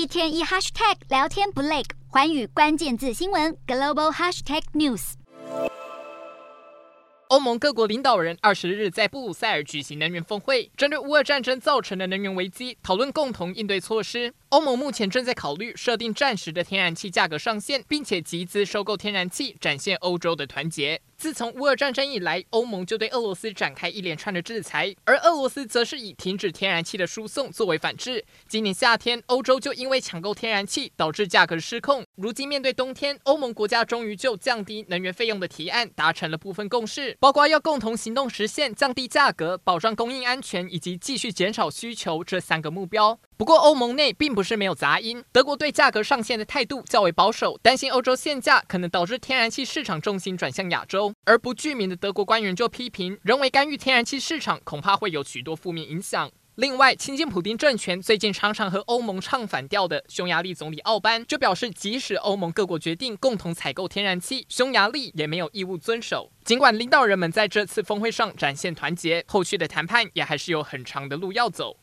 一天一 hashtag 聊天不累，寰宇关键字新闻 global hashtag news。欧盟各国领导人二十日在布鲁塞尔举行能源峰会，针对乌俄战争造成的能源危机，讨论共同应对措施。欧盟目前正在考虑设定暂时的天然气价格上限，并且集资收购天然气，展现欧洲的团结。自从乌俄战争以来，欧盟就对俄罗斯展开一连串的制裁，而俄罗斯则是以停止天然气的输送作为反制。今年夏天，欧洲就因为抢购天然气导致价格失控。如今面对冬天，欧盟国家终于就降低能源费用的提案达成了部分共识，包括要共同行动实现降低价格、保障供应安全以及继续减少需求这三个目标。不过，欧盟内并不是没有杂音。德国对价格上限的态度较为保守，担心欧洲限价可能导致天然气市场重心转向亚洲。而不具名的德国官员就批评，人为干预天然气市场恐怕会有许多负面影响。另外，亲近普丁政权最近常常和欧盟唱反调的匈牙利总理奥班就表示，即使欧盟各国决定共同采购天然气，匈牙利也没有义务遵守。尽管领导人们在这次峰会上展现团结，后续的谈判也还是有很长的路要走。